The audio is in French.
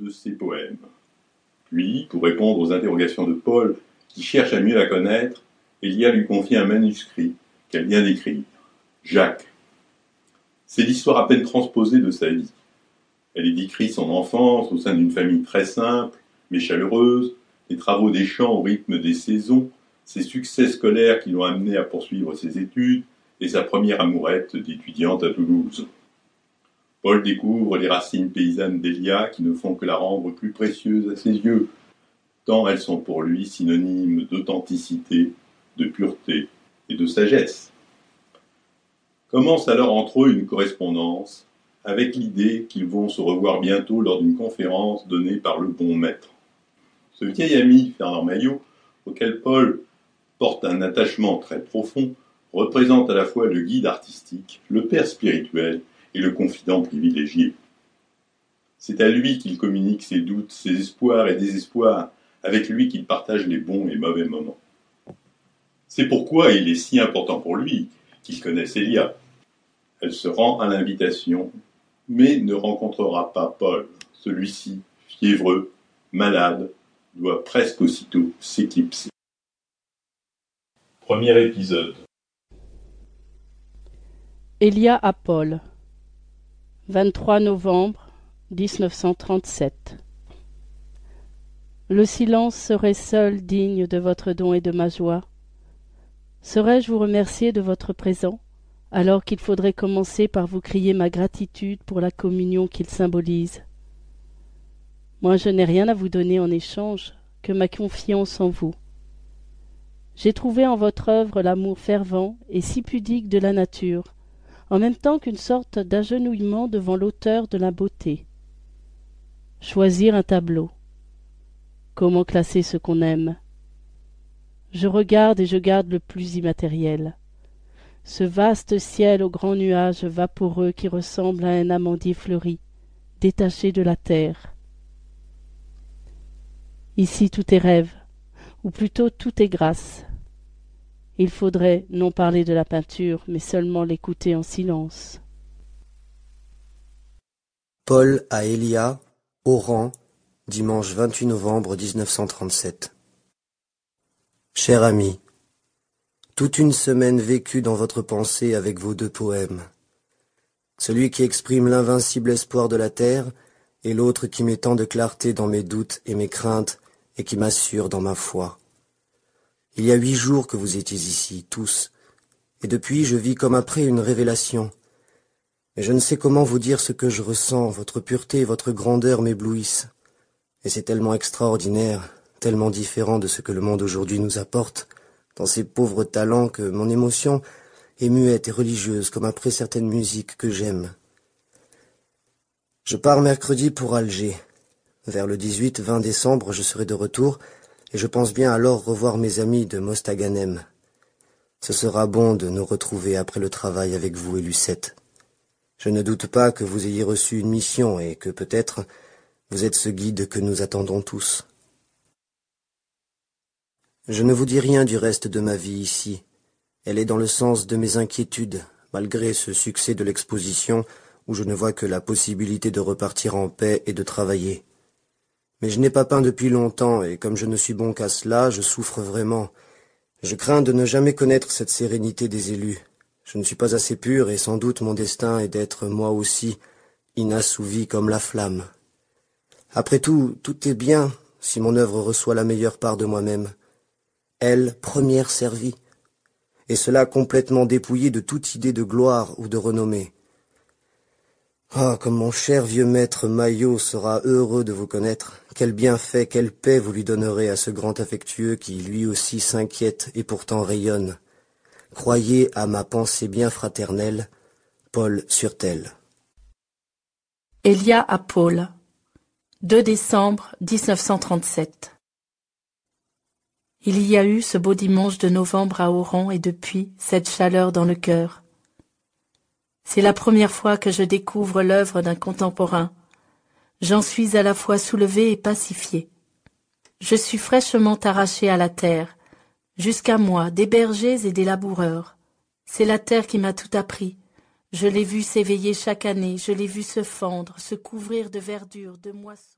de ses poèmes. Puis, pour répondre aux interrogations de Paul, qui cherche à mieux la connaître, Elia lui confie un manuscrit qu'elle vient d'écrire. Jacques. C'est l'histoire à peine transposée de sa vie. Elle y décrit son enfance au sein d'une famille très simple, mais chaleureuse, les travaux des champs au rythme des saisons, ses succès scolaires qui l'ont amené à poursuivre ses études et sa première amourette d'étudiante à Toulouse. Paul découvre les racines paysannes d'Elia qui ne font que la rendre plus précieuse à ses yeux, tant elles sont pour lui synonymes d'authenticité, de pureté et de sagesse. Commence alors entre eux une correspondance, avec l'idée qu'ils vont se revoir bientôt lors d'une conférence donnée par le bon maître. Ce vieil ami, Fernand Maillot, auquel Paul porte un attachement très profond, représente à la fois le guide artistique, le père spirituel et le confident privilégié. C'est à lui qu'il communique ses doutes, ses espoirs et désespoirs, avec lui qu'il partage les bons et mauvais moments. C'est pourquoi il est si important pour lui qu'il connaisse Elia. Elle se rend à l'invitation, mais ne rencontrera pas Paul. Celui-ci, fiévreux, malade, doit presque aussitôt s'éclipser. Premier épisode. Elia à Paul. 23 novembre 1937. Le silence serait seul digne de votre don et de ma joie. Saurais-je vous remercier de votre présent, alors qu'il faudrait commencer par vous crier ma gratitude pour la communion qu'il symbolise? Moi je n'ai rien à vous donner en échange que ma confiance en vous. J'ai trouvé en votre œuvre l'amour fervent et si pudique de la nature, en même temps qu'une sorte d'agenouillement devant l'auteur de la beauté. Choisir un tableau. Comment classer ce qu'on aime? Je regarde et je garde le plus immatériel. Ce vaste ciel aux grands nuages vaporeux qui ressemble à un amandier fleuri, détaché de la terre. Ici tout est rêve, ou plutôt tout est grâce. Il faudrait non parler de la peinture, mais seulement l'écouter en silence. Paul à Elia, Oran, dimanche 28 novembre 1937. Cher ami, toute une semaine vécue dans votre pensée avec vos deux poèmes. Celui qui exprime l'invincible espoir de la terre et l'autre qui met tant de clarté dans mes doutes et mes craintes et qui m'assure dans ma foi. Il y a huit jours que vous étiez ici, tous, et depuis je vis comme après une révélation. Mais je ne sais comment vous dire ce que je ressens, votre pureté et votre grandeur m'éblouissent. Et c'est tellement extraordinaire tellement différent de ce que le monde aujourd'hui nous apporte, dans ses pauvres talents que mon émotion est muette et religieuse comme après certaines musiques que j'aime. Je pars mercredi pour Alger. Vers le 18-20 décembre, je serai de retour, et je pense bien alors revoir mes amis de Mostaganem. Ce sera bon de nous retrouver après le travail avec vous et Lucette. Je ne doute pas que vous ayez reçu une mission et que peut-être vous êtes ce guide que nous attendons tous. Je ne vous dis rien du reste de ma vie ici. Elle est dans le sens de mes inquiétudes, malgré ce succès de l'exposition où je ne vois que la possibilité de repartir en paix et de travailler. Mais je n'ai pas peint depuis longtemps, et comme je ne suis bon qu'à cela, je souffre vraiment. Je crains de ne jamais connaître cette sérénité des élus. Je ne suis pas assez pur, et sans doute mon destin est d'être moi aussi, inassouvi comme la flamme. Après tout, tout est bien si mon œuvre reçoit la meilleure part de moi-même elle première servie, et cela complètement dépouillée de toute idée de gloire ou de renommée. Ah, comme mon cher vieux maître Maillot sera heureux de vous connaître, quel bienfait, quelle paix vous lui donnerez à ce grand affectueux qui lui aussi s'inquiète et pourtant rayonne. Croyez à ma pensée bien fraternelle, Paul Surtel. Elia à Paul, 2 décembre 1937 il y a eu ce beau dimanche de novembre à Oran et depuis cette chaleur dans le cœur. C'est la première fois que je découvre l'œuvre d'un contemporain. J'en suis à la fois soulevé et pacifié. Je suis fraîchement arraché à la terre, jusqu'à moi, des bergers et des laboureurs. C'est la terre qui m'a tout appris. Je l'ai vu s'éveiller chaque année, je l'ai vu se fendre, se couvrir de verdure, de moissons.